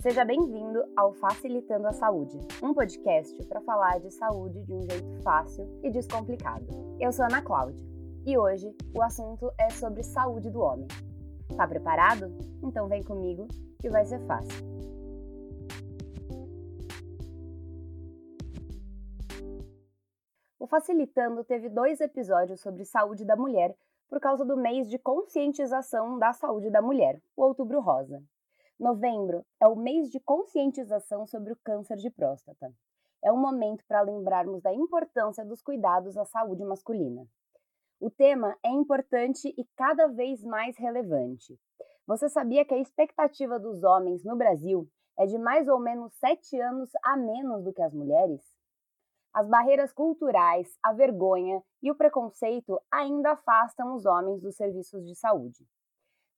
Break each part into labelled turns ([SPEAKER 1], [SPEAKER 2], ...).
[SPEAKER 1] Seja bem-vindo ao Facilitando a Saúde, um podcast para falar de saúde de um jeito fácil e descomplicado. Eu sou Ana Cláudia e hoje o assunto é sobre saúde do homem. Tá preparado? Então vem comigo que vai ser fácil. O Facilitando teve dois episódios sobre saúde da mulher por causa do mês de conscientização da saúde da mulher, o Outubro Rosa. Novembro é o mês de conscientização sobre o câncer de próstata. É um momento para lembrarmos da importância dos cuidados à saúde masculina. O tema é importante e cada vez mais relevante. Você sabia que a expectativa dos homens no Brasil é de mais ou menos sete anos a menos do que as mulheres? As barreiras culturais, a vergonha e o preconceito ainda afastam os homens dos serviços de saúde.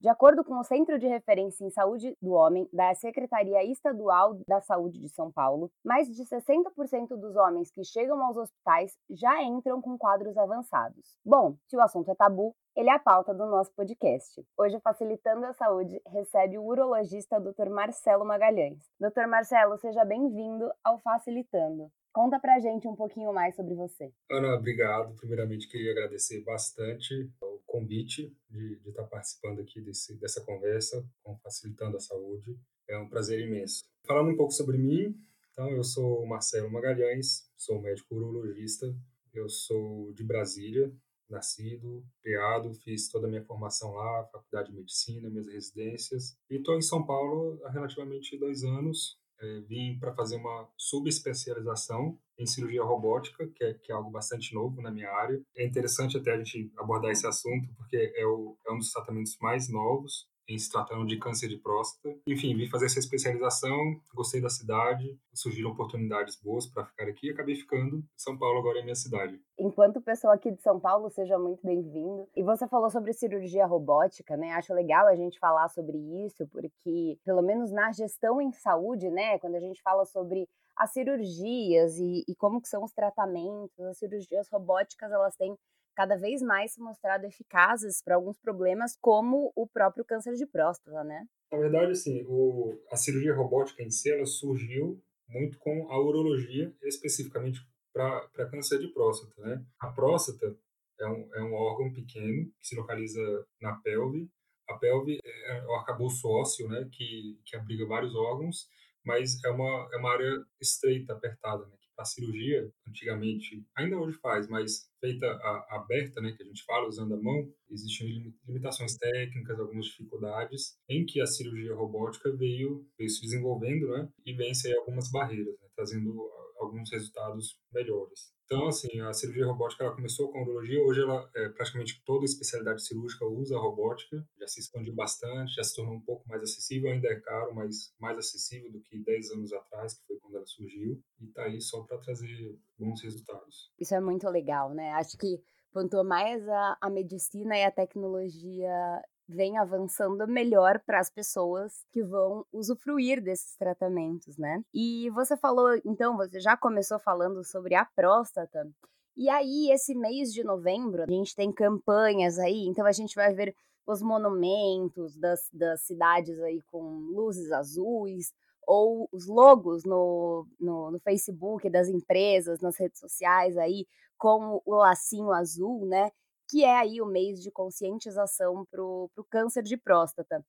[SPEAKER 1] De acordo com o Centro de Referência em Saúde do Homem da Secretaria Estadual da Saúde de São Paulo, mais de 60% dos homens que chegam aos hospitais já entram com quadros avançados. Bom, se o assunto é tabu, ele é a pauta do nosso podcast. Hoje, Facilitando a Saúde, recebe o urologista Dr. Marcelo Magalhães. Dr. Marcelo, seja bem-vindo ao Facilitando. Conta pra gente um pouquinho mais sobre você.
[SPEAKER 2] Ana, obrigado. Primeiramente, queria agradecer bastante convite de, estar participando aqui desse, dessa conversa com Facilitando a Saúde. É um prazer imenso. Falando um pouco sobre mim, então, eu sou Marcelo Magalhães, sou médico urologista, eu sou de Brasília, nascido, criado, fiz toda a minha formação lá, faculdade de medicina, minhas residências, e estou em São Paulo há relativamente dois anos, é, vim para fazer uma subespecialização em cirurgia robótica, que é, que é, algo bastante novo na minha área. É interessante até a gente abordar esse assunto, porque é, o, é um dos tratamentos mais novos em se tratando de câncer de próstata. Enfim, vim fazer essa especialização, gostei da cidade, surgiram oportunidades boas para ficar aqui e acabei ficando. São Paulo agora é minha cidade.
[SPEAKER 1] Enquanto pessoa aqui de São Paulo, seja muito bem-vindo. E você falou sobre cirurgia robótica, né? Acho legal a gente falar sobre isso, porque pelo menos na gestão em saúde, né, quando a gente fala sobre as cirurgias e, e como que são os tratamentos, as cirurgias robóticas, elas têm cada vez mais se mostrado eficazes para alguns problemas, como o próprio câncer de próstata, né?
[SPEAKER 2] Na verdade, assim, o, a cirurgia robótica em si, ela surgiu muito com a urologia, especificamente para câncer de próstata, né? A próstata é um, é um órgão pequeno que se localiza na pelve. A pelve é o arcabouço ósseo, né? Que, que abriga vários órgãos, mas é uma, é uma área estreita, apertada, né? a cirurgia, antigamente, ainda hoje faz, mas feita a, aberta, né, que a gente fala, usando a mão, existiam limitações técnicas, algumas dificuldades, em que a cirurgia robótica veio, veio se desenvolvendo, né, e vence algumas barreiras, né, trazendo alguns resultados melhores. Então, assim, a cirurgia robótica ela começou com a urologia, hoje ela é, praticamente toda especialidade cirúrgica usa robótica, já se expandiu bastante, já se tornou um pouco mais acessível, ainda é caro, mas mais acessível do que 10 anos atrás, que foi quando ela surgiu, e está aí só para trazer bons resultados.
[SPEAKER 1] Isso é muito legal, né? Acho que quanto mais a, a medicina e a tecnologia vem avançando melhor para as pessoas que vão usufruir desses tratamentos, né? E você falou, então, você já começou falando sobre a próstata. E aí, esse mês de novembro, a gente tem campanhas aí, então a gente vai ver os monumentos das, das cidades aí com luzes azuis, ou os logos no, no, no, Facebook das empresas, nas redes sociais aí, com o lacinho azul, né? Que é aí o mês de conscientização para o câncer de próstata.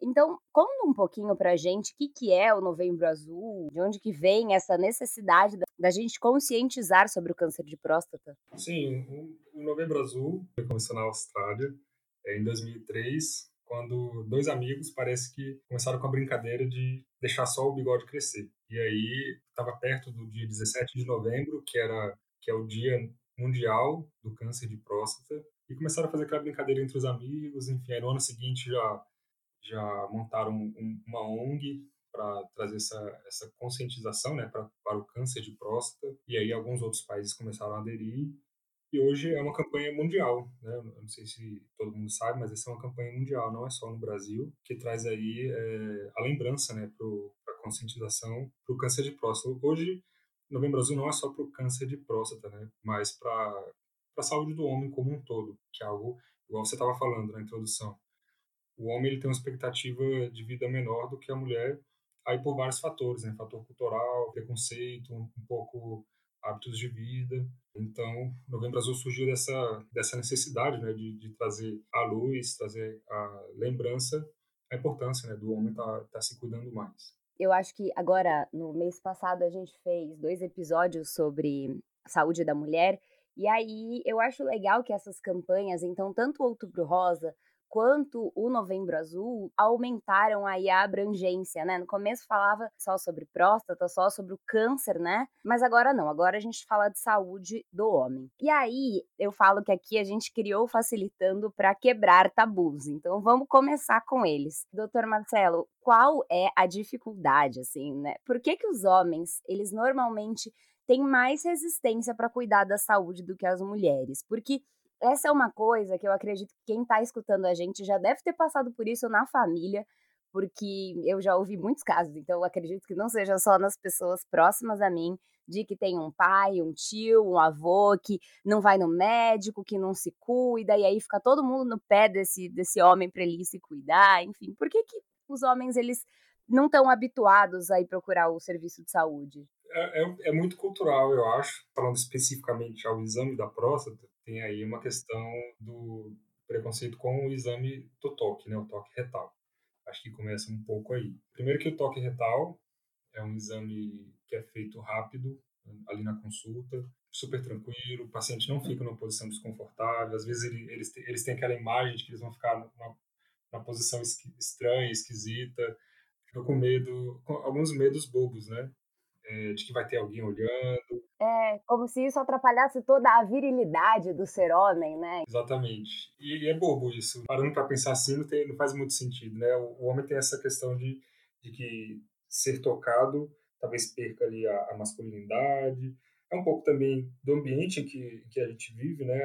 [SPEAKER 1] Então, conta um pouquinho para a gente o que, que é o Novembro Azul, de onde que vem essa necessidade da, da gente conscientizar sobre o câncer de próstata.
[SPEAKER 2] Sim, o, Novembro Azul começou na Austrália é, em 2003, quando dois amigos parece que começaram com a brincadeira de deixar só o bigode crescer. E aí estava perto do dia 17 de novembro, que era que é o dia mundial do câncer de próstata e começaram a fazer aquela brincadeira entre os amigos, enfim, aí no ano seguinte já já montaram um, uma ONG para trazer essa, essa conscientização né, pra, para o câncer de próstata, e aí alguns outros países começaram a aderir, e hoje é uma campanha mundial, né? Eu não sei se todo mundo sabe, mas essa é uma campanha mundial, não é só no Brasil, que traz aí é, a lembrança, né, para a conscientização para o câncer de próstata. Hoje Novembro Azul não é só para o câncer de próstata, né? Mas para a saúde do homem como um todo, que é algo, igual você estava falando na introdução. O homem ele tem uma expectativa de vida menor do que a mulher, aí por vários fatores, né? Fator cultural, preconceito, um, um pouco hábitos de vida. Então, Novembro Azul surgiu dessa, dessa necessidade né, de, de trazer à luz, trazer a lembrança, a importância né, do homem estar tá, tá se cuidando mais.
[SPEAKER 1] Eu acho que agora, no mês passado, a gente fez dois episódios sobre saúde da mulher. E aí eu acho legal que essas campanhas, então, tanto o Outubro Rosa quanto o Novembro Azul aumentaram aí a abrangência, né? No começo falava só sobre próstata, só sobre o câncer, né? Mas agora não, agora a gente fala de saúde do homem. E aí eu falo que aqui a gente criou facilitando para quebrar tabus. Então vamos começar com eles. Doutor Marcelo, qual é a dificuldade assim, né? Por que que os homens, eles normalmente têm mais resistência para cuidar da saúde do que as mulheres? Porque essa é uma coisa que eu acredito que quem está escutando a gente já deve ter passado por isso na família, porque eu já ouvi muitos casos, então eu acredito que não seja só nas pessoas próximas a mim, de que tem um pai, um tio, um avô que não vai no médico, que não se cuida, e aí fica todo mundo no pé desse, desse homem para ele se cuidar, enfim. Por que, que os homens, eles não estão habituados a ir procurar o serviço de saúde?
[SPEAKER 2] É, é, é muito cultural, eu acho, falando especificamente ao exame da próstata, tem aí uma questão do preconceito com o exame do toque, né, o toque retal. Acho que começa um pouco aí. Primeiro que o toque retal é um exame que é feito rápido, ali na consulta, super tranquilo, o paciente não fica numa posição desconfortável, às vezes ele, eles, eles têm aquela imagem de que eles vão ficar numa, numa posição estranha, esquisita, fica com medo, com alguns medos bobos, né? É, de que vai ter alguém olhando.
[SPEAKER 1] É, como se isso atrapalhasse toda a virilidade do ser homem, né?
[SPEAKER 2] Exatamente. E, é bobo isso. Parando para pensar assim, não, tem, não, faz muito sentido, né? O, homem tem essa questão de, de que ser tocado talvez perca ali a, a, masculinidade. É um pouco também do ambiente em que, que a gente vive, né?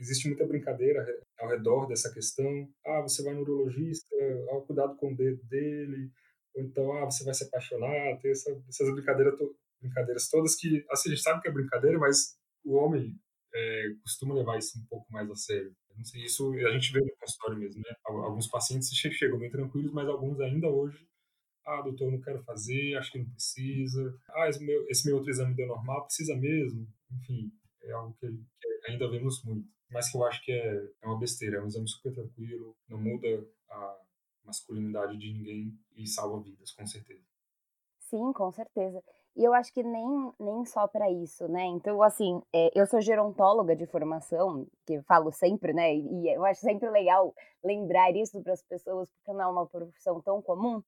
[SPEAKER 2] Existe muita brincadeira ao redor dessa questão. Ah, você vai no urologista, ah, cuidado com o dedo dele ou então, ah, você vai se apaixonar, tem essa, essas brincadeiras, brincadeiras todas que, assim, a gente sabe que é brincadeira, mas o homem é, costuma levar isso um pouco mais a sério. Não sei, isso a gente vê no consultório mesmo, né? Alguns pacientes chegam bem tranquilos, mas alguns ainda hoje, ah, doutor, não quero fazer, acho que não precisa. Ah, esse meu, esse meu outro exame deu normal, precisa mesmo. Enfim, é algo que, que ainda vemos muito. Mas que eu acho que é, é uma besteira, é um exame super tranquilo, não muda a masculinidade de ninguém e salva vidas, com certeza.
[SPEAKER 1] Sim, com certeza. E eu acho que nem, nem só para isso, né? Então, assim, é, eu sou gerontóloga de formação, que falo sempre, né? E eu acho sempre legal lembrar isso para as pessoas, porque não é uma profissão tão comum.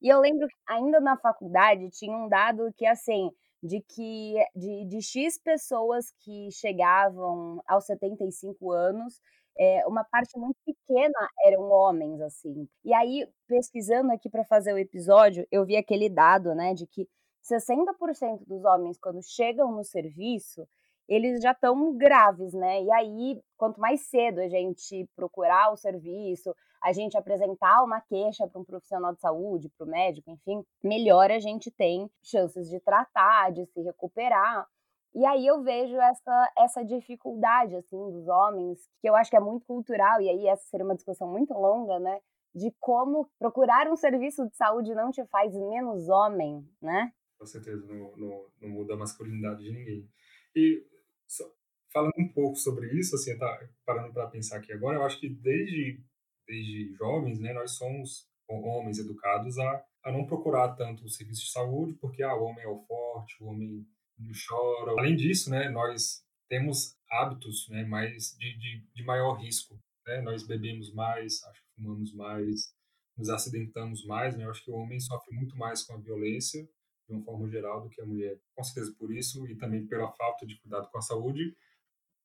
[SPEAKER 1] E eu lembro que ainda na faculdade tinha um dado que, assim, de que de, de X pessoas que chegavam aos 75 anos, é, uma parte muito pequena eram homens, assim. E aí, pesquisando aqui para fazer o episódio, eu vi aquele dado, né, de que 60% dos homens, quando chegam no serviço, eles já estão graves, né? E aí, quanto mais cedo a gente procurar o serviço, a gente apresentar uma queixa para um profissional de saúde, para o médico, enfim, melhor a gente tem chances de tratar, de se recuperar. E aí eu vejo essa, essa dificuldade, assim, dos homens, que eu acho que é muito cultural, e aí essa seria uma discussão muito longa, né? De como procurar um serviço de saúde não te faz menos homem, né?
[SPEAKER 2] Com certeza, não, não, não muda a masculinidade de ninguém. E só, falando um pouco sobre isso, assim, tá parando para pensar aqui agora, eu acho que desde, desde jovens, né, nós somos homens educados a, a não procurar tanto o serviço de saúde, porque ah, o homem é o forte, o homem não chora. Além disso, né, nós temos hábitos né, mais de, de, de maior risco. Né? Nós bebemos mais, acho que fumamos mais, nos acidentamos mais. Né? Eu acho que o homem sofre muito mais com a violência, de uma forma geral, do que a mulher. Com certeza por isso e também pela falta de cuidado com a saúde,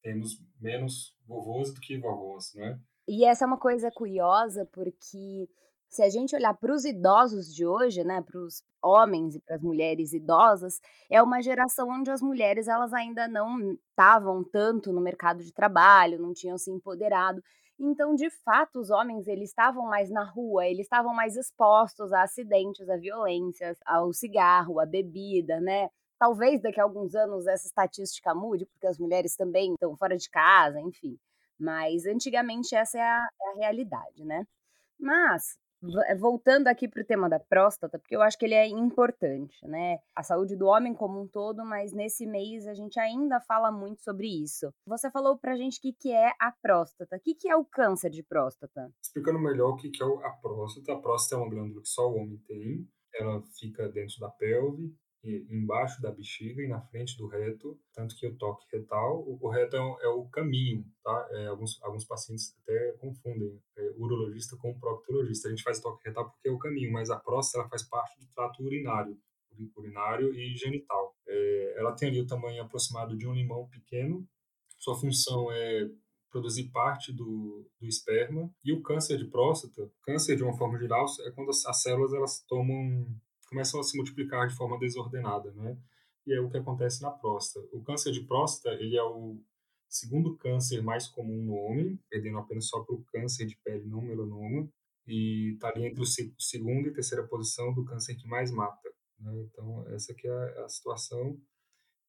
[SPEAKER 2] temos menos vovôs do que vovós, não é?
[SPEAKER 1] E essa é uma coisa curiosa, porque se a gente olhar para os idosos de hoje, né, para os homens e para as mulheres idosas, é uma geração onde as mulheres elas ainda não estavam tanto no mercado de trabalho, não tinham se empoderado. Então, de fato, os homens eles estavam mais na rua, eles estavam mais expostos a acidentes, a violências, ao cigarro, à bebida, né? Talvez daqui a alguns anos essa estatística mude, porque as mulheres também estão fora de casa, enfim. Mas antigamente essa é a, é a realidade, né? Mas voltando aqui para o tema da próstata, porque eu acho que ele é importante, né? A saúde do homem como um todo, mas nesse mês a gente ainda fala muito sobre isso. Você falou pra gente o que, que é a próstata. O que, que é o câncer de próstata?
[SPEAKER 2] Explicando melhor o que, que é a próstata. A próstata é uma glândula que só o homem tem. Ela fica dentro da pelve, embaixo da bexiga e na frente do reto, tanto que o toque retal, o, reto é o, é o caminho, tá? É, alguns, alguns pacientes até confundem é, urologista com proctologista. A gente faz toque retal porque é o caminho, mas a próstata ela faz parte do trato urinário, urinário e genital. É, ela tem ali o tamanho aproximado de um limão pequeno. Sua função é produzir parte do, do esperma. E o câncer de próstata, câncer de uma forma geral, é quando as, as células elas tomam começam a se multiplicar de forma desordenada, né? E é o que acontece na próstata. O câncer de próstata, ele é o segundo câncer mais comum no homem, perdendo apenas só para o câncer de pele não melanoma, e está ali entre o segundo e terceira posição do câncer que mais mata. Né? Então, essa que é a situação.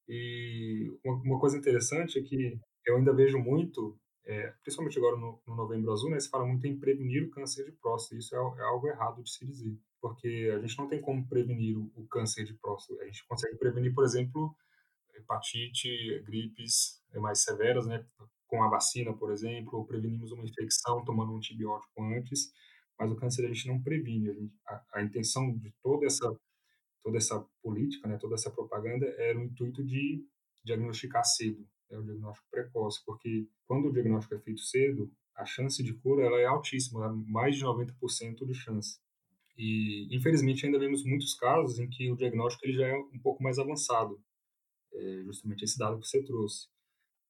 [SPEAKER 2] E uma, coisa interessante é que eu ainda vejo muito, é, principalmente agora no, no, Novembro Azul, né, se fala muito em prevenir o câncer de próstata. Isso é, é algo errado de se dizer porque a gente não tem como prevenir o, o câncer de próstata. A gente consegue prevenir, por exemplo, hepatite, gripes mais severas, né, com a vacina, por exemplo, ou prevenimos uma infecção tomando um antibiótico antes, mas o câncer a gente não previne. A, gente, a, a intenção de toda essa toda essa política, né, toda essa propaganda era o intuito de diagnosticar cedo, é o diagnóstico precoce, porque quando o diagnóstico é feito cedo, a chance de cura ela é altíssima, mais de 90% de chance. E, infelizmente, ainda vemos muitos casos em que o diagnóstico ele já é um pouco mais avançado, é justamente esse dado que você trouxe.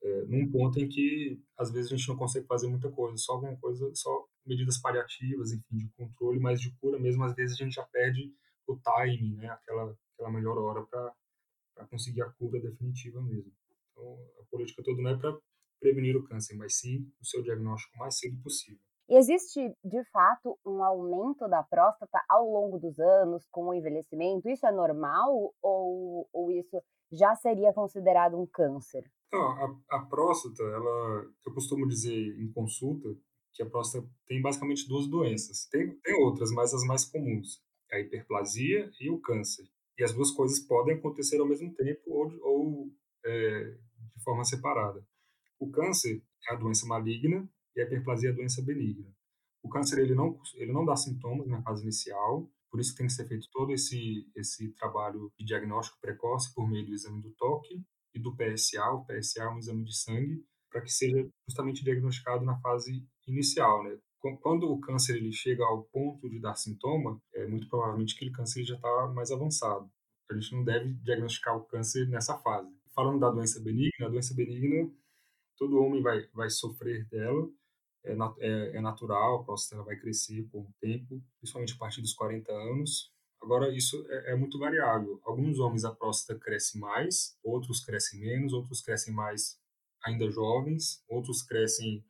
[SPEAKER 2] É, num ponto em que, às vezes, a gente não consegue fazer muita coisa, só alguma coisa, só medidas paliativas, enfim, de controle, mas de cura mesmo, às vezes a gente já perde o timing, né, aquela, aquela melhor hora para conseguir a cura definitiva mesmo. Então, a política toda não é para prevenir o câncer, mas sim o seu diagnóstico o mais cedo possível.
[SPEAKER 1] Existe, de fato, um aumento da próstata ao longo dos anos com o envelhecimento? Isso é normal ou, ou isso já seria considerado um câncer?
[SPEAKER 2] Então, a, a próstata, ela, eu costumo dizer em consulta que a próstata tem basicamente duas doenças. Tem, tem outras, mas as mais comuns. É a hiperplasia e o câncer. E as duas coisas podem acontecer ao mesmo tempo ou, ou é, de forma separada. O câncer é a doença maligna e a hiperplasia é a doença benigna. O câncer ele não ele não dá sintomas na fase inicial, por isso tem que ser feito todo esse esse trabalho de diagnóstico precoce por meio do exame do toque e do PSA. O PSA é um exame de sangue para que seja justamente diagnosticado na fase inicial, né? Quando o câncer ele chega ao ponto de dar sintoma, é muito provavelmente aquele câncer já está mais avançado. A gente não deve diagnosticar o câncer nessa fase. Falando da doença benigna, a doença benigna todo homem vai vai sofrer dela é, é, é natural, a próstata vai crescer com o tempo, principalmente a partir dos 40 anos. Agora, isso é, é, muito variável. Alguns homens a próstata cresce mais, outros crescem menos, outros crescem mais ainda jovens, outros crescem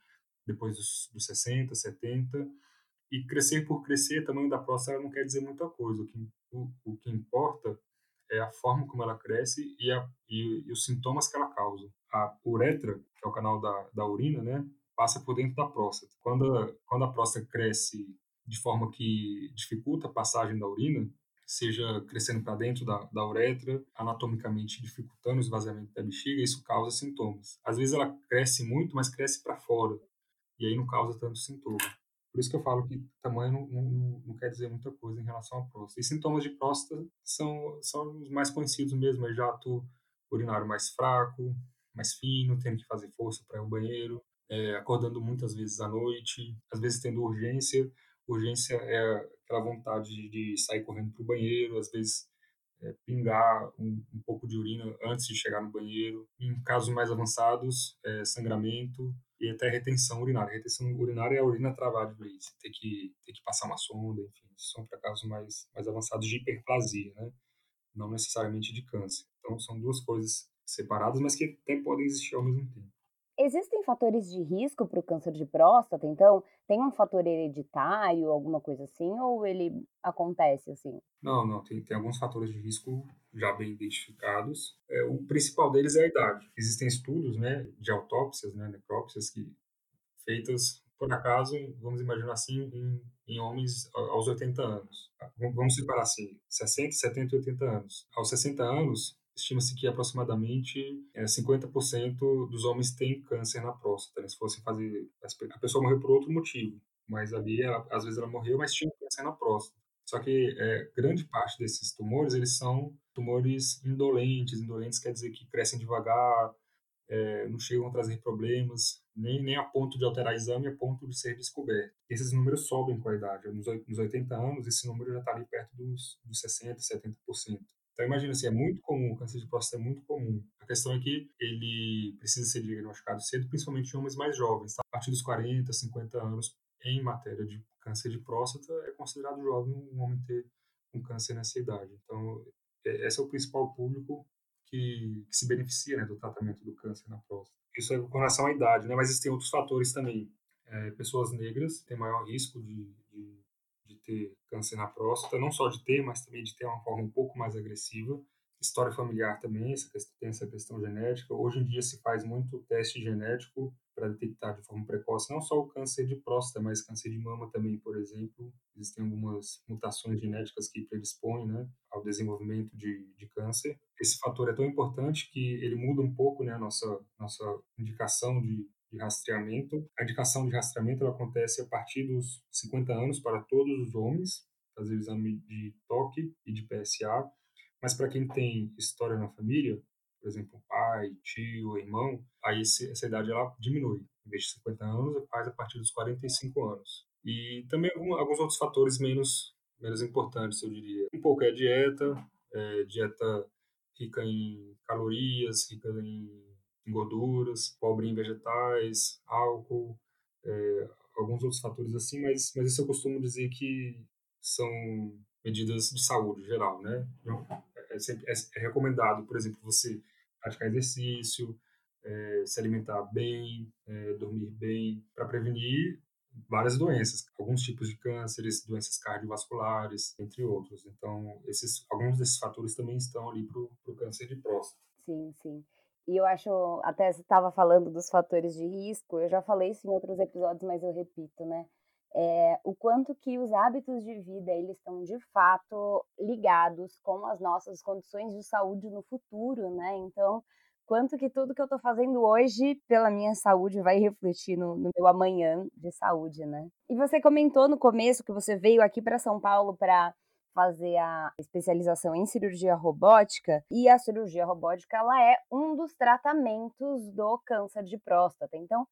[SPEAKER 2] depois dos, dos 60, 70. E crescer por crescer, tamanho da próstata não quer dizer muita coisa. O que, o, o que importa é a forma como ela cresce e, a, e, e, os sintomas que ela causa. A uretra, que é o canal da, da urina, né, passa por dentro da próstata. Quando a, quando a próstata cresce de forma que dificulta a passagem da urina, seja crescendo para dentro da, da uretra, anatomicamente dificultando o esvaziamento da bexiga, isso causa sintomas. Às vezes ela cresce muito, mas cresce para fora, e aí não causa tanto sintoma. Por isso que eu falo que tamanho não, não, não, quer dizer muita coisa em relação à próstata. E sintomas de próstata são, são os mais conhecidos mesmo, é jato urinário mais fraco, mais fino, tendo que fazer força para ir ao banheiro, é, acordando muitas vezes à noite, às vezes tendo urgência. Urgência é aquela vontade de sair correndo para o banheiro, às vezes é, pingar um, um, pouco de urina antes de chegar no banheiro. Em casos mais avançados, é, sangramento e até retenção urinária. Retenção urinária é a urina travar de vez, ter que, ter que passar uma sonda, enfim. São para casos mais, mais avançados de hiperplasia, né? não necessariamente de câncer. Então, são duas coisas separadas, mas que até podem existir ao mesmo tempo.
[SPEAKER 1] Existem fatores de risco para o câncer de próstata? Então, tem um fator hereditário, alguma coisa assim, ou ele acontece assim?
[SPEAKER 2] Não, não, tem, tem alguns fatores de risco já bem identificados. É, o principal deles é a idade. Existem estudos né, de autópsias, né, necrópsias, que, feitas por acaso, vamos imaginar assim, em, em homens aos 80 anos. Vamos separar assim, 60, 70 e 80 anos. Aos 60 anos, estima-se que aproximadamente é, 50% dos homens têm câncer na próstata. Né? Se fossem fazer. A pessoa morreu por outro motivo, mas ali, ela, às vezes, ela morreu, mas tinha câncer na próstata. Só que é, grande parte desses tumores, eles são tumores indolentes. Indolentes quer dizer que crescem devagar, é, não chegam a trazer problemas, nem, nem a ponto de alterar exame, a ponto de ser descoberto. Esses números sobem com a idade. Nos, nos 80 anos, esse número já está ali perto dos, dos 60%, 70%. Então, imagina assim, é muito comum, o câncer de próstata é muito comum. A questão é que ele precisa ser diagnosticado cedo, principalmente em homens mais jovens. Tá? A partir dos 40, 50 anos, em matéria de câncer de próstata, é considerado jovem um homem ter um câncer nessa idade. Então, é, esse é o principal público que, que se beneficia né, do tratamento do câncer na próstata. Isso é com relação à idade, né? mas existem outros fatores também. É, pessoas negras têm maior risco de, de, de, ter câncer na próstata, não só de ter, mas também de ter uma forma um pouco mais agressiva. História familiar também, essa questão, tem essa questão genética. Hoje em dia se faz muito teste genético para detectar de forma precoce não só o câncer de próstata, mas câncer de mama também, por exemplo. Existem algumas mutações genéticas que predispõem né, ao desenvolvimento de, de câncer. Esse fator é tão importante que ele muda um pouco né, a nossa, nossa indicação de, de rastreamento. A indicação de rastreamento ela acontece a partir dos 50 anos para todos os homens, fazer o exame de toque e de PSA. Mas para quem tem história na família, por exemplo, pai, tio, irmão, aí essa idade ela diminui. Em vez de 50 anos, faz a partir dos 45 anos. E também alguns outros fatores menos, menos importantes, eu diria. Um pouco é a dieta, é, dieta rica em calorias, rica em, em gorduras, pobre em vegetais, álcool, é, alguns outros fatores assim, mas, mas isso eu costumo dizer que são medidas de saúde geral, né? É, sempre, é, é recomendado, por exemplo, você praticar exercício, é, se alimentar bem, é, dormir bem, para prevenir várias doenças, alguns tipos de cânceres, doenças cardiovasculares, entre outros. Então, esses, alguns desses fatores também estão ali para o câncer de próstata.
[SPEAKER 1] Sim, sim. E eu acho, até você estava falando dos fatores de risco, eu já falei isso em outros episódios, mas eu repito, né? É, o quanto que os hábitos de vida eles estão de fato ligados com as nossas condições de saúde no futuro, né? Então, quanto que tudo que eu estou fazendo hoje pela minha saúde vai refletir no, no, meu amanhã de saúde, né? E você comentou no começo que você veio aqui para São Paulo para fazer a especialização em cirurgia robótica e a cirurgia robótica ela é um dos tratamentos do câncer de próstata. Então,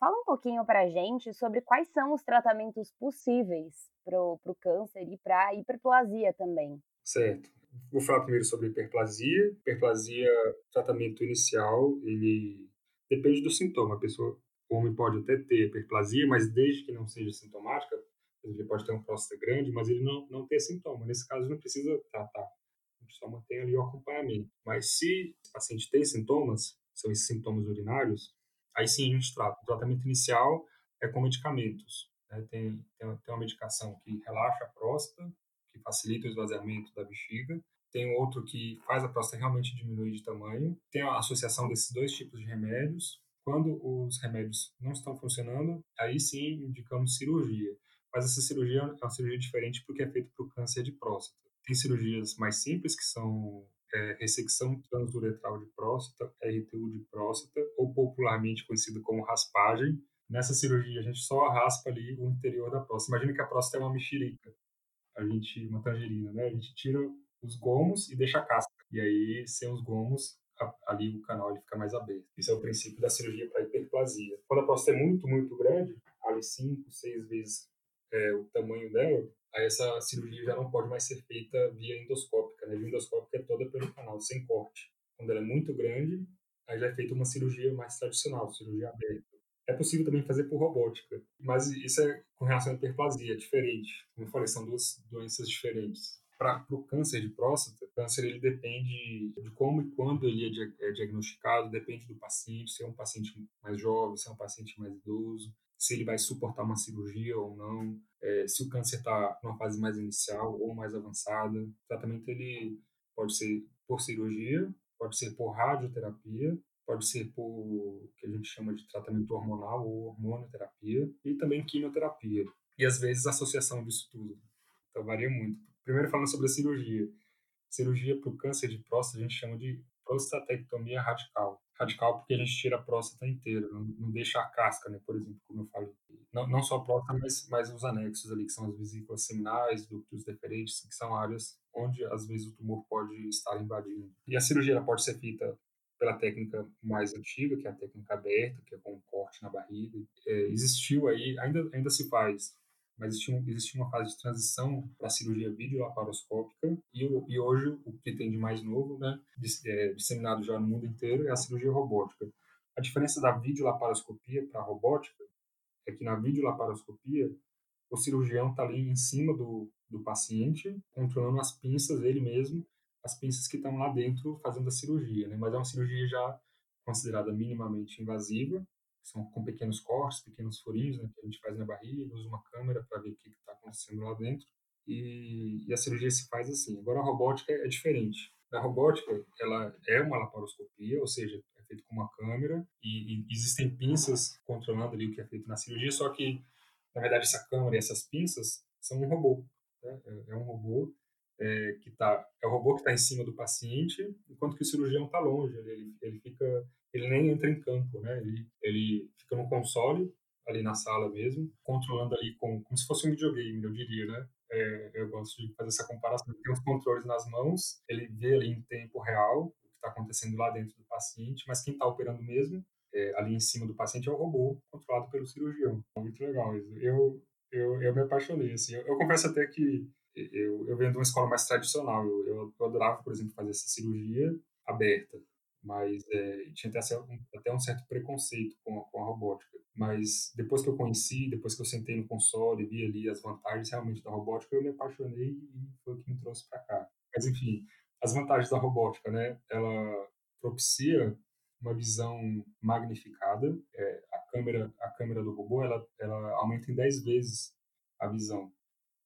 [SPEAKER 1] Fala um pouquinho para a gente sobre quais são os tratamentos possíveis para o câncer e para a hiperplasia também.
[SPEAKER 2] Certo. Vou falar primeiro sobre hiperplasia. Hiperplasia, tratamento inicial, ele depende do sintoma. A pessoa, o homem pode até ter hiperplasia, mas desde que não seja sintomática, ele pode ter um próstata grande, mas ele não, não tem sintoma. Nesse caso, não precisa tratar. A gente só mantém ali o acompanhamento. Mas se o paciente tem sintomas, são esses sintomas urinários, Aí sim a gente trata. O tratamento inicial é com medicamentos. Né? Tem, tem, tem, uma medicação que relaxa a próstata, que facilita o esvaziamento da bexiga. Tem outro que faz a próstata realmente diminuir de tamanho. Tem a associação desses dois tipos de remédios. Quando os remédios não estão funcionando, aí sim indicamos cirurgia. Mas essa cirurgia é uma cirurgia diferente porque é feita para o câncer de próstata. Tem cirurgias mais simples, que são é, ressecção transuretral de próstata, RTU de próstata, ou popularmente conhecido como raspagem. Nessa cirurgia, a gente só raspa ali o interior da próstata. Imagina que a próstata é uma mexerica, a gente, uma tangerina, né? A gente tira os gomos e deixa a casca. E aí, sem os gomos, ali o canal ele fica mais aberto. Esse é o princípio da cirurgia para hiperplasia. Quando a próstata é muito, muito grande, ali 5, 6 vezes é, o tamanho dela, aí essa cirurgia já não pode mais ser feita via endoscópica. Né? Via endoscópica é toda pelo canal, sem corte. Quando ela é muito grande, aí já é feita uma cirurgia mais tradicional, cirurgia aberta. É possível também fazer por robótica, mas isso é com relação à hiperplasia, é diferente. Como eu falei, são duas doenças diferentes. Para o câncer de próstata, o câncer ele depende de como e quando ele é, é diagnosticado, depende do paciente, se é um paciente mais jovem, se é um paciente mais idoso, se ele vai suportar uma cirurgia ou não, é, se o câncer está numa fase mais inicial ou mais avançada. O tratamento ele pode ser por cirurgia, pode ser por radioterapia, pode ser por que a gente chama de tratamento hormonal ou hormonoterapia, e também quimioterapia. E às vezes associação disso tudo. Então varia muito. Primeiro falando sobre a cirurgia. Cirurgia para o câncer de próstata a gente chama de prostatectomia radical. Radical porque a gente tira a próstata inteira, não, não deixa a casca, né? Por exemplo, como eu falei. Não, não só a próstata, mas, mas os anexos ali, que são as vesículas seminais, ductos deferentes, que são áreas onde às vezes o tumor pode estar invadindo. E a cirurgia pode ser feita pela técnica mais antiga, que é a técnica aberta, que é com um corte na barriga. É, existiu aí, ainda, ainda se faz mas existia, existia uma fase de transição para a cirurgia videolaparoscópica e, e hoje o que tem de mais novo, né, é, disseminado já no mundo inteiro, é a cirurgia robótica. A diferença da videolaparoscopia para a robótica é que na videolaparoscopia o cirurgião está ali em cima do, do paciente, controlando as pinças, ele mesmo, as pinças que estão lá dentro fazendo a cirurgia, né? Mas é uma cirurgia já considerada minimamente invasiva, são com pequenos cortes, pequenos furinhos, né, que a gente faz na barriga, usa uma câmera para ver o que está acontecendo lá dentro. E, e, a cirurgia se faz assim. Agora a robótica é diferente. Na robótica, ela é uma laparoscopia, ou seja, é feito com uma câmera e, e existem pinças controlando ali o que é feito na cirurgia, só que, na verdade, essa câmera e essas pinças são um robô. Né? É, é um robô é, que tá, é o robô que está em cima do paciente, enquanto que o cirurgião está longe, ele, ele fica, ele nem entra em campo, né? Ele, ele fica no console ali na sala mesmo, controlando ali com, como se fosse um videogame, eu diria, né? É, eu gosto de fazer essa comparação. Tem os controles nas mãos, ele vê ali em tempo real o que está acontecendo lá dentro do paciente, mas quem está operando mesmo é, ali em cima do paciente é o robô controlado pelo cirurgião. Muito legal isso. Eu, eu, eu me apaixonei, assim. Eu, eu confesso até que eu, eu venho de uma escola mais tradicional. Eu, eu, eu adorava, por exemplo, fazer essa cirurgia aberta, mas é, tinha até, até, um certo preconceito com a, com a, robótica. Mas depois que eu conheci, depois que eu sentei no console e vi ali as vantagens realmente da robótica, eu me apaixonei e foi o que me trouxe para cá. Mas enfim, as vantagens da robótica, né? Ela propicia uma visão magnificada. É, a câmera, a câmera do robô, ela, ela aumenta em 10 vezes a visão.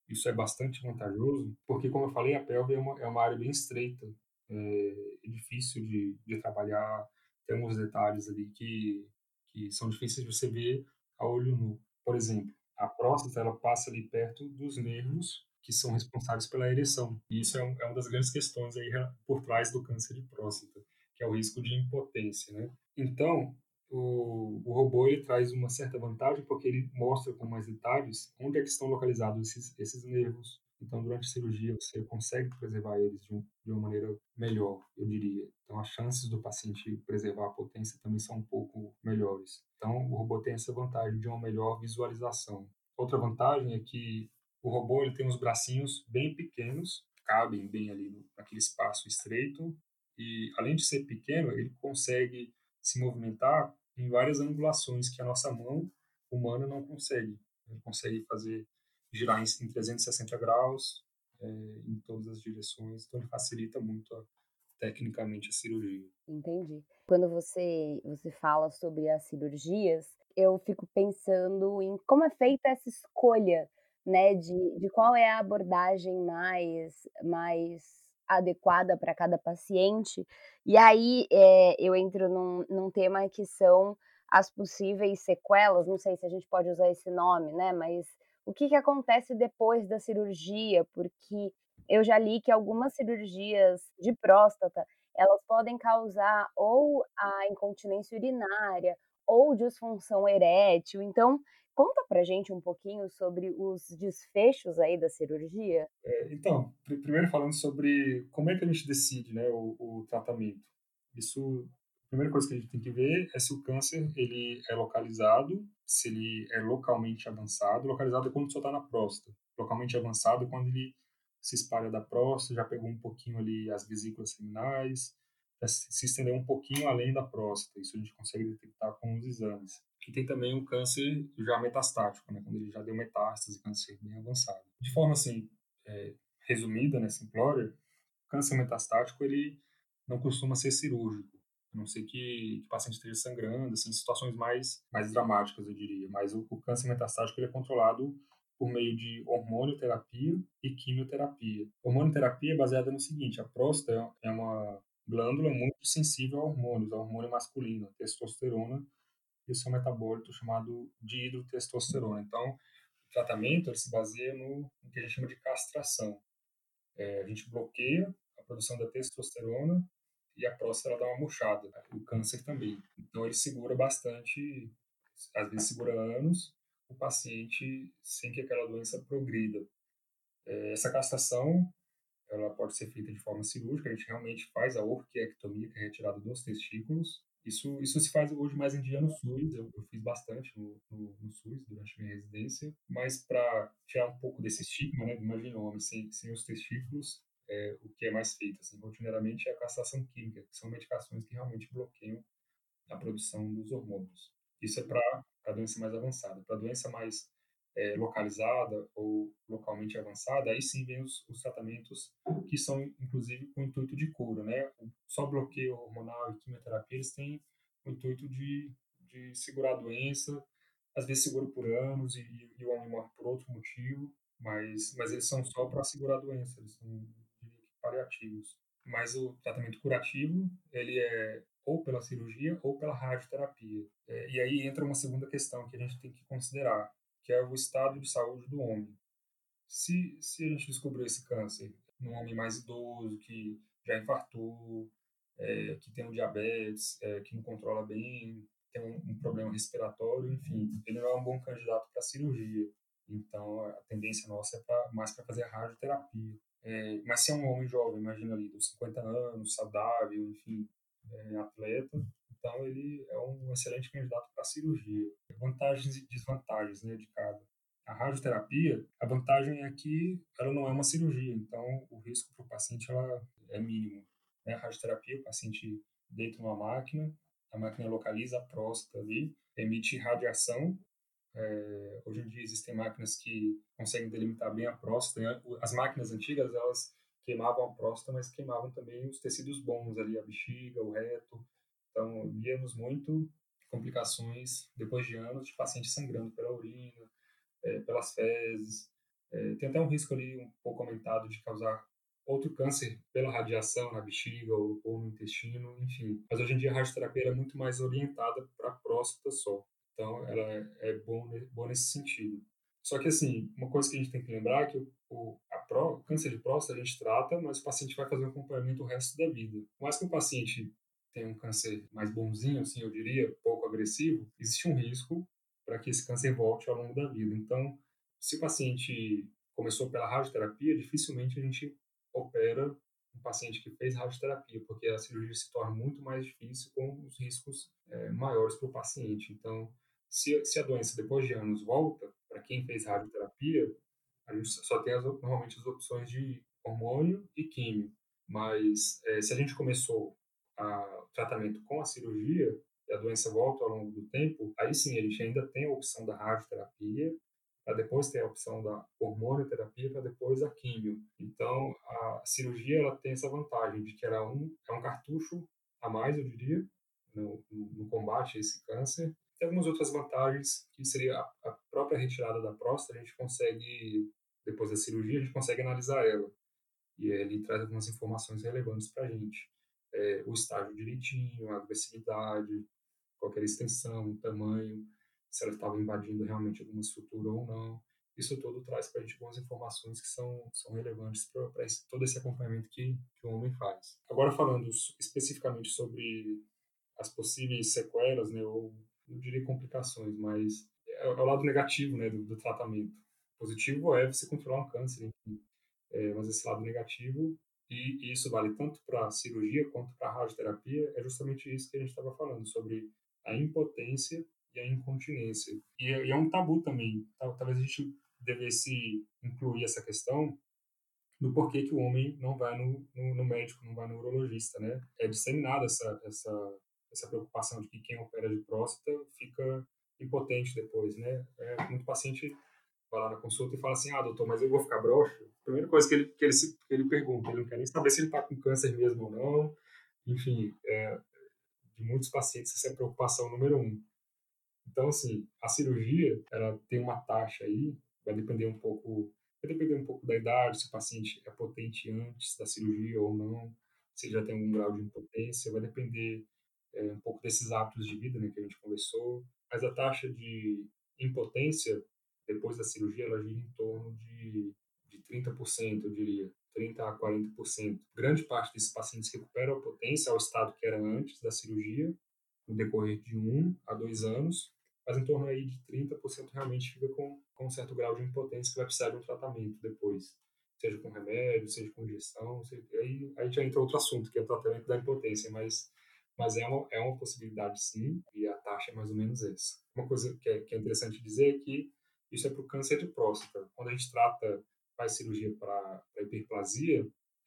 [SPEAKER 2] Isso é bastante vantajoso, porque, como eu falei, a pelve é uma, é uma área bem estreita, é difícil de, de trabalhar, tem alguns detalhes ali que, que são difíceis de você ver a olho nu. Por exemplo, a próstata ela passa ali perto dos nervos que são responsáveis pela ereção. E isso é, um, é uma das grandes questões aí por trás do câncer de próstata, que é o risco de impotência, né? Então, o, o robô ele traz uma certa vantagem porque ele mostra com mais detalhes onde é que estão localizados esses, esses nervos. Então, durante a cirurgia, você consegue preservar eles de, um, de uma maneira melhor, eu diria. Então, as chances do paciente preservar a potência também são um pouco melhores. Então, o robô tem essa vantagem de uma melhor visualização. Outra vantagem é que o robô ele tem uns bracinhos bem pequenos, cabem bem ali naquele espaço estreito, e além de ser pequeno, ele consegue se movimentar em várias angulações que a nossa mão humana não consegue. Ele consegue fazer girar em, em 360 graus é, em todas as direções, então ele facilita muito a, tecnicamente a cirurgia.
[SPEAKER 1] Entendi. Quando você você fala sobre as cirurgias, eu fico pensando em como é feita essa escolha, né, de, de qual é a abordagem mais mais adequada para cada paciente. E aí é, eu entro num, num tema que são as possíveis sequelas, não sei se a gente pode usar esse nome, né? Mas o que, que acontece depois da cirurgia? Porque eu já li que algumas cirurgias de próstata elas podem causar ou a incontinência urinária ou disfunção erétil. Então, Conta pra gente um pouquinho sobre os desfechos aí da cirurgia.
[SPEAKER 2] É, então, pr primeiro falando sobre como é que a gente decide né, o, o, tratamento. Isso, a primeira coisa que a gente tem que ver é se o câncer ele é localizado, se ele é localmente avançado. Localizado é quando só está na próstata. Localmente avançado é quando ele se espalha da próstata, já pegou um pouquinho ali as vesículas seminais, se estender um pouquinho além da próstata. Isso a gente consegue detectar com os exames. E tem também o câncer já metastático, né, quando ele já deu metástase, câncer bem avançado. De forma assim, é, resumida, né, simplória, câncer metastático ele não costuma ser cirúrgico, a não ser que, que o paciente esteja sangrando, assim, situações mais, mais dramáticas, eu diria. Mas o, o câncer metastático ele é controlado por meio de hormonioterapia e quimioterapia. Hormonioterapia é baseada no seguinte: a próstata é uma, glândula muito sensível a hormônios, a hormônio masculino, a testosterona, e o seu metabólito chamado dihidrotestosterona. Então, o tratamento ele se baseia no, no que a gente chama de castração. É, a gente bloqueia a produção da testosterona e a próstata dá uma murchada, o câncer também. Então, ele segura bastante, às vezes segura anos, o paciente sem que aquela doença progrida. É, essa castração ela pode ser feita de forma cirúrgica, a gente realmente faz a orquiectomia, que é retirada dos testículos. Isso, isso se faz hoje mais em dia no SUS, eu, eu fiz bastante no, no, no, SUS durante minha residência, mas para tirar um pouco desse estigma, né, imagina um homem sem, sem os testículos, é, o que é mais feito, assim, rotineiramente é a castração química, que são medicações que realmente bloqueiam a produção dos hormônios. Isso é para a doença mais avançada. Para a doença mais é, localizada ou localmente avançada, aí sim vem os, os, tratamentos que são, inclusive, com intuito de cura, né? Só bloqueio hormonal e quimioterapia, eles têm o intuito de, de segurar a doença, às vezes segura por anos e, e o homem morre por outro motivo, mas, mas eles são só para segurar a doença, eles são paliativos. Mas o tratamento curativo, ele é ou pela cirurgia ou pela radioterapia. É, e aí entra uma segunda questão que a gente tem que considerar, que é o estado de saúde do homem. Se, se a gente descobrir esse câncer num homem mais idoso, que já infartou, é, que tem um diabetes, é, que não controla bem, tem um, um, problema respiratório, enfim, ele não é um bom candidato para cirurgia. Então, a tendência nossa é pra, mais para fazer a radioterapia. É, mas se é um homem jovem, imagina ali, dos 50 anos, saudável, enfim, é, atleta, então ele é um excelente candidato para cirurgia. Vantagens e desvantagens né, de cada. A radioterapia, a vantagem é que ela não é uma cirurgia, então o risco para o paciente ela é mínimo. Né? A radioterapia, o paciente deita numa máquina, a máquina localiza a próstata ali, emite radiação é, hoje em dia existem máquinas que conseguem delimitar bem a próstata. Né? As máquinas antigas, elas queimavam a próstata, mas queimavam também os tecidos bons ali, a bexiga, o reto. Então, víamos muito complicações depois de anos de pacientes sangrando pela urina, é, pelas fezes. É, tem até um risco ali um pouco aumentado de causar outro câncer pela radiação na bexiga ou, ou no intestino, enfim. Mas hoje em dia a radioterapia é muito mais orientada para a próstata só. Então, ela é, bom, bom nesse sentido. Só que, assim, uma coisa que a gente tem que lembrar é que o, o, pró, o câncer de próstata a gente trata, mas o paciente vai fazer um acompanhamento o resto da vida. Por mais que o paciente tenha um câncer mais bonzinho, assim, eu diria, pouco agressivo, existe um risco para que esse câncer volte ao longo da vida. Então, se o paciente começou pela radioterapia, dificilmente a gente opera um paciente que fez radioterapia, porque a cirurgia se torna muito mais difícil com os riscos é, maiores para o paciente. Então, se, se a doença depois de anos volta, para quem fez radioterapia, a gente só tem as, normalmente as opções de hormônio e químio. Mas é, se a gente começou o tratamento com a cirurgia e a doença volta ao longo do tempo, aí sim a gente ainda tem a opção da radioterapia, para depois ter a opção da hormonioterapia, para depois a químio. Então, a cirurgia ela tem essa vantagem de que ela é um, é um cartucho a mais, eu diria, no, no combate a esse câncer, tem algumas outras vantagens, que seria a, própria retirada da próstata, a gente consegue, depois da cirurgia, a gente consegue analisar ela. E ele traz algumas informações relevantes para a gente. É, o estágio direitinho, a agressividade, qualquer extensão, tamanho, se ela estava invadindo realmente alguma estrutura ou não. Isso tudo traz para a gente algumas informações que são, são relevantes para todo esse acompanhamento que, que o homem faz. Agora, falando especificamente sobre as possíveis sequelas, né, ou não diria complicações, mas é, é, o lado negativo né, do, do tratamento. Positivo é você controlar um câncer, enfim, é, mas esse lado negativo, e, isso vale tanto para cirurgia quanto para radioterapia, é justamente isso que a gente estava falando, sobre a impotência e a incontinência. E, e é um tabu também. Talvez a gente devesse incluir essa questão do porquê que o homem não vai no, no, no médico, não vai no urologista, né? É disseminada essa, essa essa preocupação de que quem opera de próstata fica impotente depois, né? É, muito paciente vai lá na consulta e fala assim, ah, doutor, mas eu vou ficar broxa? Primeira coisa que ele, que ele, se, que ele pergunta, ele não quer nem saber se ele está com câncer mesmo ou não. Enfim, é, de muitos pacientes essa é a preocupação número um. Então, assim, a cirurgia, ela tem uma taxa aí, vai depender um pouco, vai depender um pouco da idade, se o paciente é potente antes da cirurgia ou não, se já tem algum grau de impotência, vai depender é, um pouco desses hábitos de vida né, que a gente conversou, mas a taxa de impotência depois da cirurgia ela gira em torno de, de 30%, eu diria, 30% a 40%. Grande parte desses pacientes recupera a potência ao estado que era antes da cirurgia, no decorrer de um a dois anos, mas em torno aí de 30% realmente fica com, com um certo grau de impotência que vai precisar de um tratamento depois, seja com remédio, seja com injeção, seja, aí, aí já entra outro assunto, que é o tratamento da impotência, mas, mas é, uma, é uma possibilidade sim, e a taxa é mais ou menos essa. Uma coisa que é, que é interessante dizer é que isso é para o câncer de próstata. Quando a gente trata, faz cirurgia para hiperplasia,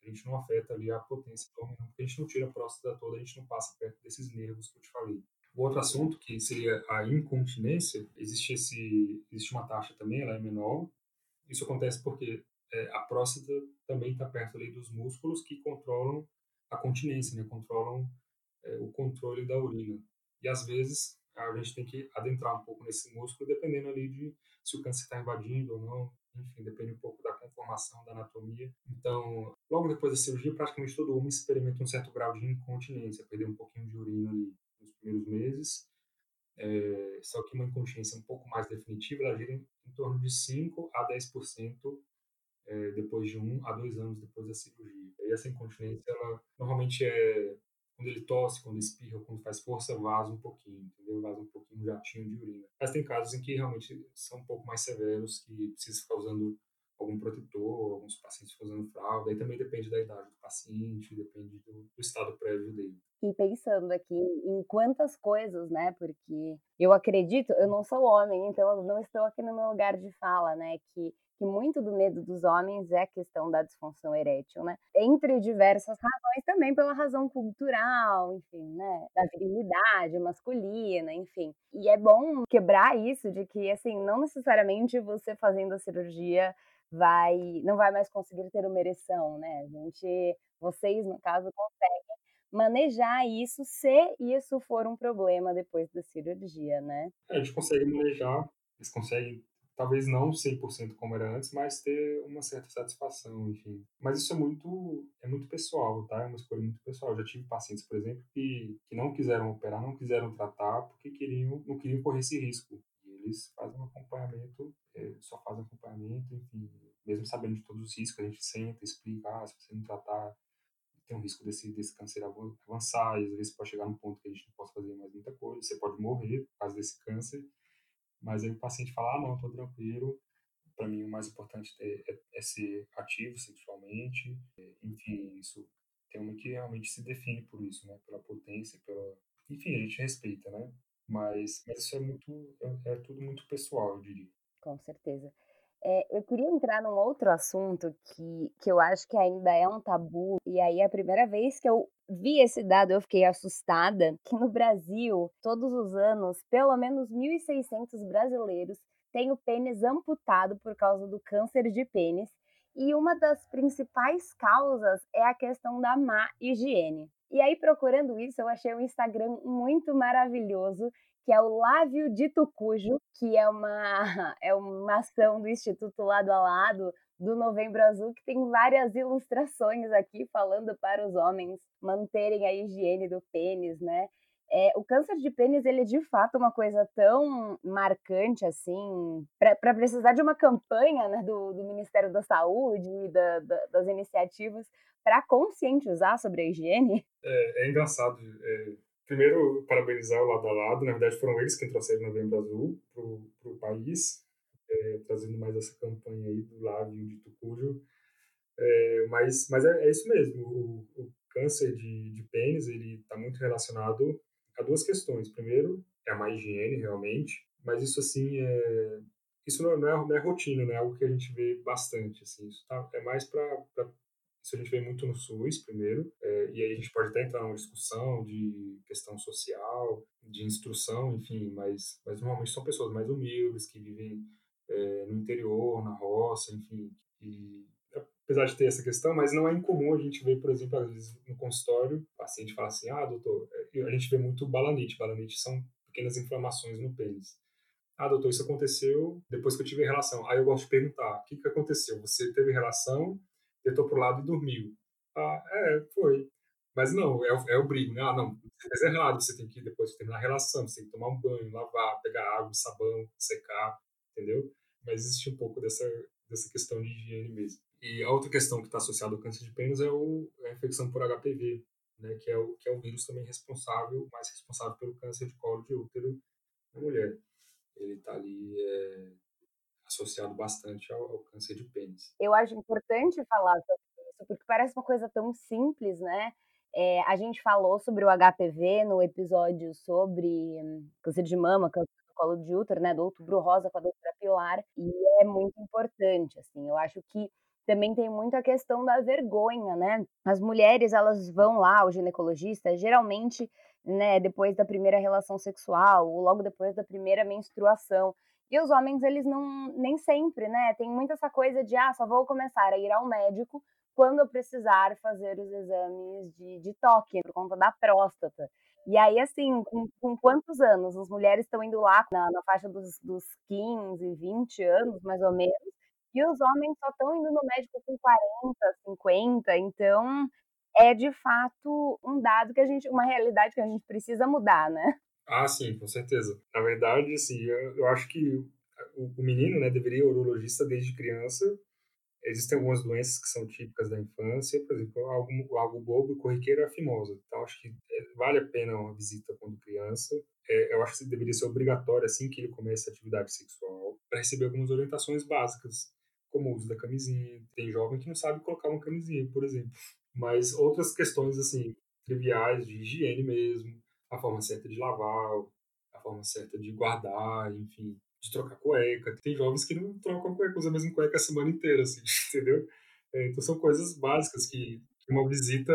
[SPEAKER 2] a gente não afeta ali a potência do homem, porque a gente não tira a próstata toda, a gente não passa perto desses nervos que eu te falei. O outro assunto, que seria a incontinência, existe, esse, existe uma taxa também, ela é menor. Isso acontece porque é, a próstata também está perto ali dos músculos que controlam a continência, né? controlam é, o controle da urina. E às vezes a gente tem que adentrar um pouco nesse músculo, dependendo ali de se o câncer está invadindo ou não, enfim, depende um pouco da conformação da anatomia. Então, logo depois da cirurgia, praticamente todo homem experimenta um certo grau de incontinência, perder um pouquinho de urina ali nos primeiros meses. É, só que uma incontinência um pouco mais definitiva, ela gira em, em torno de 5 a 10% é, depois de um a dois anos depois da cirurgia. E essa incontinência, ela normalmente é quando ele tosse, quando espirra, quando faz força, vaza um pouquinho, entendeu? Vaza um pouquinho um jatinho de urina. Mas tem casos em que realmente são um pouco mais severos, que precisa ficar usando algum protetor, alguns pacientes usando fralda, aí também depende da idade do paciente, depende do, do estado prévio dele.
[SPEAKER 1] E pensando aqui em quantas coisas, né? Porque eu acredito, eu não sou homem, então eu não estou aqui no meu lugar de fala, né? Que que muito do medo dos homens é a questão da disfunção erétil, né? Entre diversas razões, também pela razão cultural, enfim, né? Da virilidade masculina, enfim. E é bom quebrar isso de que, assim, não necessariamente você fazendo a cirurgia vai não vai mais conseguir ter uma ereção, né? A gente, vocês, no caso, conseguem manejar isso se isso for um problema depois da cirurgia, né?
[SPEAKER 2] É, a gente consegue manejar, eles conseguem talvez não 100% como era antes, mas ter uma certa satisfação, enfim. Mas isso é muito é muito pessoal, tá? É uma escolha muito pessoal. Eu já tive pacientes, por exemplo, que, que não quiseram operar, não quiseram tratar porque queriam não queriam correr esse risco. Eles fazem um acompanhamento, é, só fazem acompanhamento, enfim, mesmo sabendo de todos os riscos, a gente senta, explica, ah, se você não tratar tem um risco desse, desse câncer avançar, e às vezes pode chegar num ponto que a gente não pode fazer mais muita coisa, você pode morrer por causa desse câncer, mas aí o paciente fala, ah, não, estou tranquilo, para mim o mais importante é, é, é, ser ativo sexualmente, enfim, isso tem uma que realmente se define por isso, né, pela potência, pela, enfim, a gente respeita, né, mas, mas isso é muito, é, é tudo muito pessoal, eu diria.
[SPEAKER 1] Com certeza. É, eu queria entrar num outro assunto que, que eu acho que ainda é um tabu, e aí a primeira vez que eu vi esse dado eu fiquei assustada, que no Brasil, todos os anos, pelo menos 1.600 brasileiros têm o pênis amputado por causa do câncer de pênis, e uma das principais causas é a questão da má higiene. E aí, procurando isso, eu achei um Instagram muito maravilhoso que é o Lávio de Tucujo, que é uma, é uma ação do Instituto Lado a Lado do Novembro Azul, que tem várias ilustrações aqui falando para os homens manterem a higiene do pênis, né? É, o câncer de pênis ele é de fato uma coisa tão marcante assim para precisar de uma campanha né, do, do, Ministério da Saúde da, da, das iniciativas para conscientizar sobre a higiene.
[SPEAKER 2] É, é engraçado. É, primeiro, parabenizar o lado a lado. Na verdade, foram eles que trouxeram o Novembro Azul para o país, é, trazendo mais essa campanha aí do Lábio de Tucujo. É, mas mas é, é, isso mesmo. O, o câncer de, de pênis ele está muito relacionado a duas questões. Primeiro, é a má higiene, realmente. Mas isso, assim, é... Isso não é, não é, rotina, né? É algo que a gente vê bastante, assim. Isso tá, é mais para isso a gente vê muito no SUS, primeiro, é, e aí a gente pode até entrar numa discussão de questão social, de instrução, enfim, mas, mas normalmente são pessoas mais humildes, que vivem é, no interior, na roça, enfim, e apesar de ter essa questão, mas não é incomum a gente ver, por exemplo, às vezes no consultório, o paciente fala assim, ah, doutor, é, a gente vê muito balanite, balanite são pequenas inflamações no pênis. Ah, doutor, isso aconteceu depois que eu tive relação. Aí eu gosto de perguntar, o que, que aconteceu? Você teve relação deitou pro lado e dormiu. Ah, é, foi. Mas não, é, é o brigo, né? Ah, não, você fez errado, você tem que, depois de terminar a relação, você tem que tomar um banho, lavar, pegar água, sabão, secar, entendeu? Mas existe um pouco dessa, dessa questão de higiene mesmo. E a outra questão que está associada ao câncer de pênis é, o, é a infecção por HPV, né, que, é o, que é o vírus também responsável, mais responsável pelo câncer de colo de útero na mulher. Ele está ali é, associado bastante ao, ao, câncer de pênis.
[SPEAKER 1] Eu acho importante falar sobre isso, porque parece uma coisa tão simples, né? É, a gente falou sobre o HPV no episódio sobre hum, câncer de mama, câncer colo de útero, né, do outubro rosa com a doutora Pilar, e é muito importante, assim, eu acho que também tem muito a questão da vergonha, né? As mulheres, elas vão lá ao ginecologista, geralmente, né, depois da primeira relação sexual, ou logo depois da primeira menstruação. E os homens, eles não, nem sempre, né? Tem muito essa coisa de, ah, só vou começar a ir ao médico quando eu precisar fazer os exames de, de toque, por conta da próstata. E aí, assim, com, com quantos anos? As mulheres estão indo lá na, na faixa dos, dos 15, 20 anos, mais ou menos, e os homens só estão indo no médico com 40, 50, então é de fato um dado que a gente, uma realidade que a gente precisa mudar, né?
[SPEAKER 2] Ah, sim, com certeza. Na verdade, assim, eu, eu acho que o, o menino, né, deveria ir ao urologista desde criança Existem algumas doenças que são típicas da infância, por exemplo, algo, algo bobo e corriqueiro é a. Então, acho que é, vale a pena uma visita quando criança. É, eu acho que deveria ser obrigatório, assim que ele começa a atividade sexual, para receber algumas orientações básicas, como o uso da camisinha. Tem jovem que não sabe colocar uma camisinha, por exemplo. Mas outras questões, assim, triviais, de higiene mesmo, a forma certa de lavar, a forma certa de guardar, enfim de trocar cueca. Tem jovens que não trocam cueca, usam a mesma cueca a semana inteira, assim, entendeu? É, então são coisas básicas que, uma visita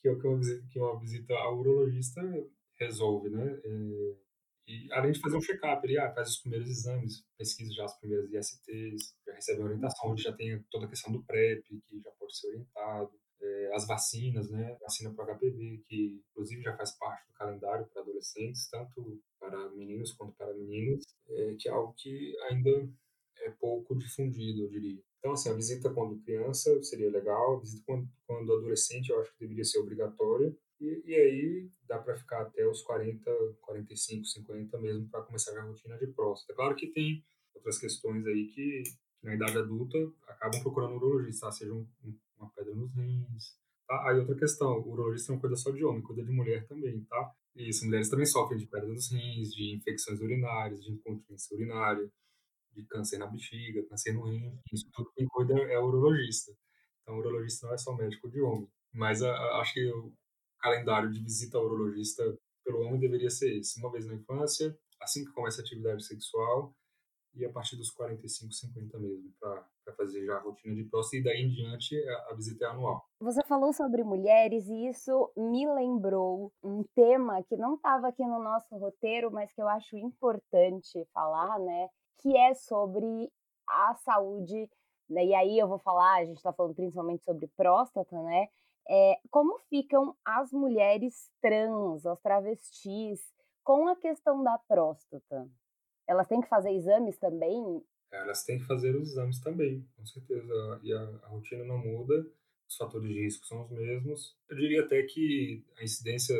[SPEAKER 2] que, uma visita que uma visita ao urologista resolve, né? E além de fazer um check-up, ele ah, faz os primeiros exames, pesquisa já as primeiras ISTs, já recebe orientação, já tem toda a questão do PrEP, que já pode ser orientado é, as vacinas, né? Vacina para HPV, que inclusive já faz parte do calendário para adolescentes, tanto para meninos quanto para meninas, é, que é algo que ainda é pouco difundido, eu diria. Então, assim, a visita quando criança seria legal, a visita quando, quando adolescente eu acho que deveria ser obrigatória, e, e aí dá para ficar até os 40, 45, 50 mesmo para começar a rotina de próstata. Claro que tem outras questões aí que, na idade adulta acabam procurando urologista, tá? seja um, um uma pedra nos rins. Tá? Aí outra questão, o urologista não cuida só de homem, cuida de mulher também, tá? Isso, mulheres também sofrem de pedra nos rins, de infecções urinárias, de incontinência urinária, de câncer na bexiga, câncer no rim, isso tudo quem cuida é o urologista. Então, o urologista não é só médico de homem. Mas a, a, acho que calendário de visita ao urologista pelo homem deveria ser esse. Uma vez na infância, assim que começa a atividade sexual, e a partir dos 45, 50 mesmo, para fazer já a rotina de próstata e daí em diante a, a visita é anual.
[SPEAKER 1] Você falou sobre mulheres e isso me lembrou um tema que não estava aqui no nosso roteiro, mas que eu acho importante falar, né? Que é sobre a saúde, né? e aí eu vou falar, a gente está falando principalmente sobre próstata, né? É, como ficam as mulheres trans, as travestis, com a questão da próstata? Elas têm que fazer exames também?
[SPEAKER 2] Elas têm que fazer os exames também, com certeza. E a, a rotina não muda, os fatores de risco são os mesmos. Eu diria até que a incidência,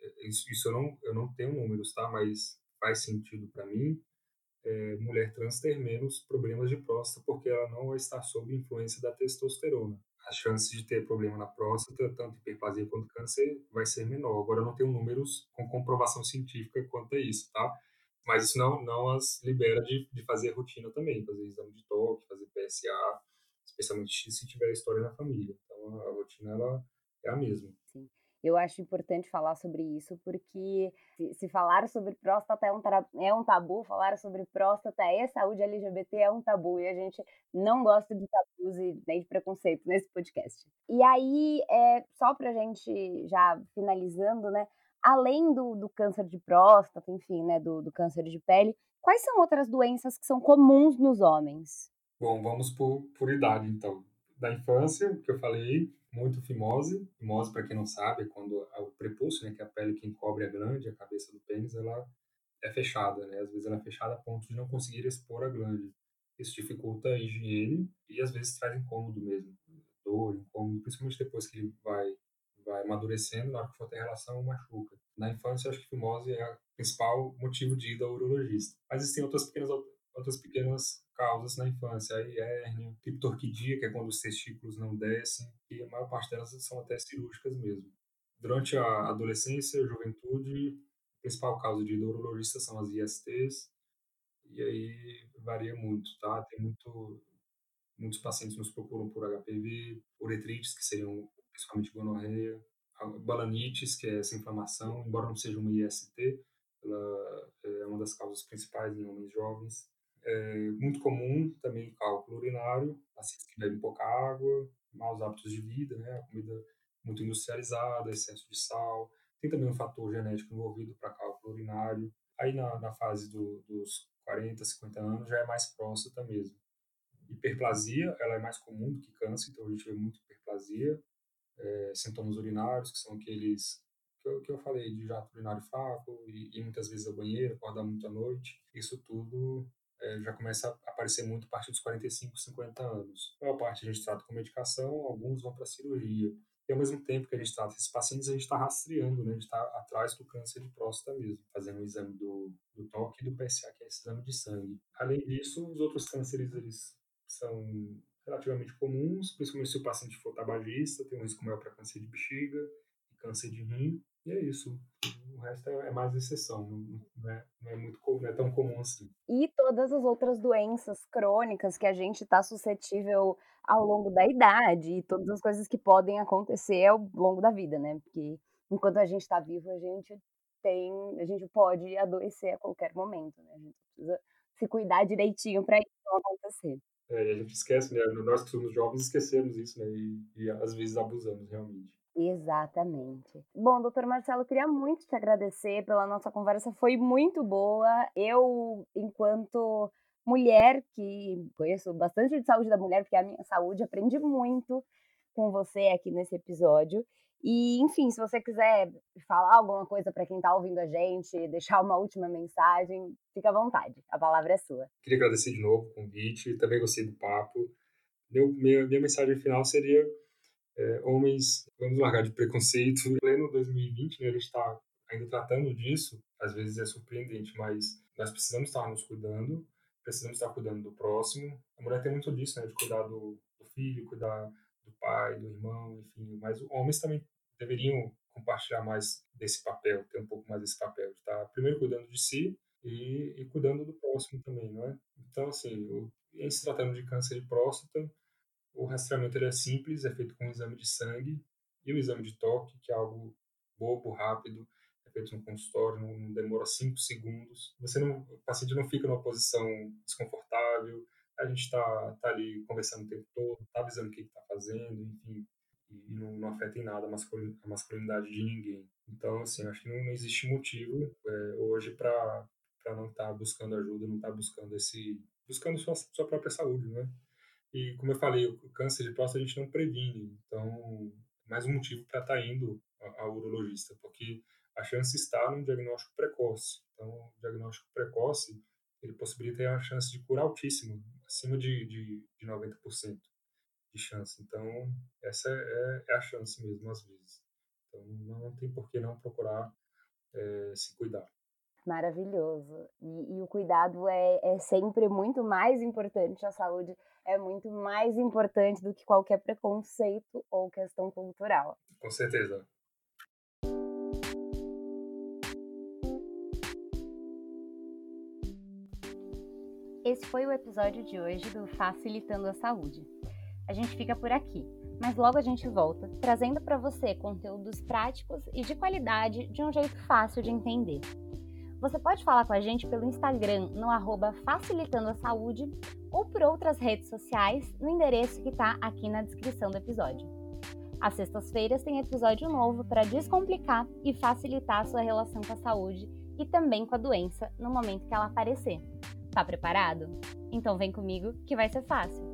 [SPEAKER 2] é, isso, isso eu, não, eu não tenho números, tá? Mas faz sentido para mim. É, mulher trans ter menos problemas de próstata porque ela não vai estar sob influência da testosterona. As chances de ter problema na próstata, tanto hiperplasia quanto câncer, vai ser menor. Agora, eu não tenho números com comprovação científica quanto a isso, tá? Mas isso não, não as libera de, de fazer rotina também, fazer exame de toque, fazer PSA, especialmente se tiver história na família. Então a, a rotina ela é a mesma.
[SPEAKER 1] Sim. Eu acho importante falar sobre isso, porque se, se falar sobre próstata é um, é um tabu, falar sobre próstata e saúde LGBT é um tabu, e a gente não gosta de tabus e nem de preconceito nesse podcast. E aí, é, só pra gente já finalizando, né? além do, do câncer de próstata, enfim, né, do, do câncer de pele, quais são outras doenças que são comuns nos homens?
[SPEAKER 2] Bom, vamos por, por idade, então. Da infância, que eu falei, muito fimose. Fimose, para quem não sabe, é quando o prepúcio, né, que é a pele que encobre a glande, a cabeça do pênis, ela é fechada, né? Às vezes ela é fechada a ponto de não conseguir expor a glande. Isso dificulta a higiene e às vezes traz incômodo mesmo, dor, incômodo, principalmente depois que ele vai vai amadurecendo, na hora que for ter relação, machuca. Na infância, acho que fimose é o principal motivo de ir ao urologista. Mas existem outras pequenas, outras pequenas causas na infância, aí hérnia, criptorquidia, que é quando os testículos não descem, e a maior parte delas são até cirúrgicas mesmo. Durante a adolescência, juventude, a principal causa de ir ao urologista são as ISTs, e aí varia muito, tá? Tem muito, muitos pacientes nos procuram por HPV, uretrites, que seriam principalmente gonorreia, balanites, que é essa inflamação, embora não seja uma IST, ela é uma das causas principais em homens jovens. É muito comum também cálculo urinário, pacientes que bebem pouca água, maus hábitos de vida, né, comida muito industrializada, excesso de sal. Tem também um fator genético envolvido para cálculo urinário. Aí na, na fase do, dos 40, 50 anos já é mais próstata mesmo. Hiperplasia, ela é mais comum do que câncer, então a gente vê muito hiperplasia, é, sintomas urinários, que são aqueles que eu, que eu falei, de jato urinário fraco e, e muitas vezes ao banheiro, acordar muito à noite. Isso tudo é, já começa a aparecer muito a partir dos 45, 50 anos. A maior parte a gente trata com medicação, alguns vão para cirurgia. E ao mesmo tempo que a gente trata esses pacientes, a gente está rastreando, né? a gente está atrás do câncer de próstata mesmo, fazendo o exame do, do toque e do PSA, que é esse exame de sangue. Além disso, os outros cânceres eles são relativamente comuns, principalmente se o paciente for tabagista, tem um risco maior para câncer de bexiga e câncer de rim, e é isso. O resto é, é mais exceção, não é, não é, muito, não é tão comum assim.
[SPEAKER 1] E todas as outras doenças crônicas que a gente está suscetível ao longo da idade, e todas as coisas que podem acontecer ao longo da vida, né? Porque enquanto a gente está vivo, a gente tem, a gente pode adoecer a qualquer momento, né? A gente precisa se cuidar direitinho para isso não acontecer.
[SPEAKER 2] É, a gente esquece, né? Nós que somos jovens esquecemos isso, né? E, e às vezes abusamos realmente.
[SPEAKER 1] Exatamente. Bom, doutor Marcelo, queria muito te agradecer pela nossa conversa, foi muito boa. Eu, enquanto mulher que conheço bastante de saúde da mulher, porque é a minha saúde, aprendi muito com você aqui nesse episódio. E, enfim, se você quiser falar alguma coisa para quem está ouvindo a gente, deixar uma última mensagem, fica à vontade. A palavra é sua.
[SPEAKER 2] Queria agradecer de novo o convite, também gostei do papo. Meu, minha, minha mensagem final seria: é, homens, vamos largar de preconceito. Em pleno 2020, né, a gente está ainda tratando disso, às vezes é surpreendente, mas nós precisamos estar nos cuidando, precisamos estar cuidando do próximo. A mulher tem muito disso, né, de cuidar do, do filho, cuidar do pai, do irmão, enfim. Mas homens também deveriam compartilhar mais desse papel, ter um pouco mais desse papel, de estar primeiro cuidando de si e, e cuidando do próximo também, não é? Então, assim, o, em se tratando de câncer de próstata, o rastreamento é simples, é feito com um exame de sangue e o exame de toque, que é algo bobo, rápido, é feito no consultório, não, não demora cinco segundos. Você não, o paciente não fica numa posição desconfortável, a gente está tá ali conversando o tempo todo, está avisando o que está fazendo, enfim, e não, não afeta em nada a, masculin, a masculinidade de ninguém. Então, assim, acho que não, não existe motivo é, hoje para não estar tá buscando ajuda, não estar tá buscando esse buscando sua, sua própria saúde, né? E como eu falei, o câncer de próstata a gente não previne, então mais um motivo para estar tá indo ao urologista, porque a chance está no diagnóstico precoce. Então, o diagnóstico precoce ele possibilita uma chance de cura altíssima, acima de, de, de 90% de chance. Então, essa é, é, a chance mesmo, às vezes. Então, não, tem por que não procurar é, se cuidar.
[SPEAKER 1] Maravilhoso. E, e o cuidado é, é, sempre muito mais importante, a saúde é muito mais importante do que qualquer preconceito ou questão cultural.
[SPEAKER 2] Com certeza.
[SPEAKER 1] Esse foi o episódio de hoje do Facilitando a Saúde. A gente fica por aqui, mas logo a gente volta trazendo para você conteúdos práticos e de qualidade de um jeito fácil de entender. Você pode falar com a gente pelo Instagram no arroba Facilitando a Saúde ou por outras redes sociais no endereço que está aqui na descrição do episódio. Às sextas-feiras tem episódio novo para descomplicar e facilitar a sua relação com a saúde e também com a doença no momento que ela aparecer. Tá preparado? Então vem comigo que vai ser fácil.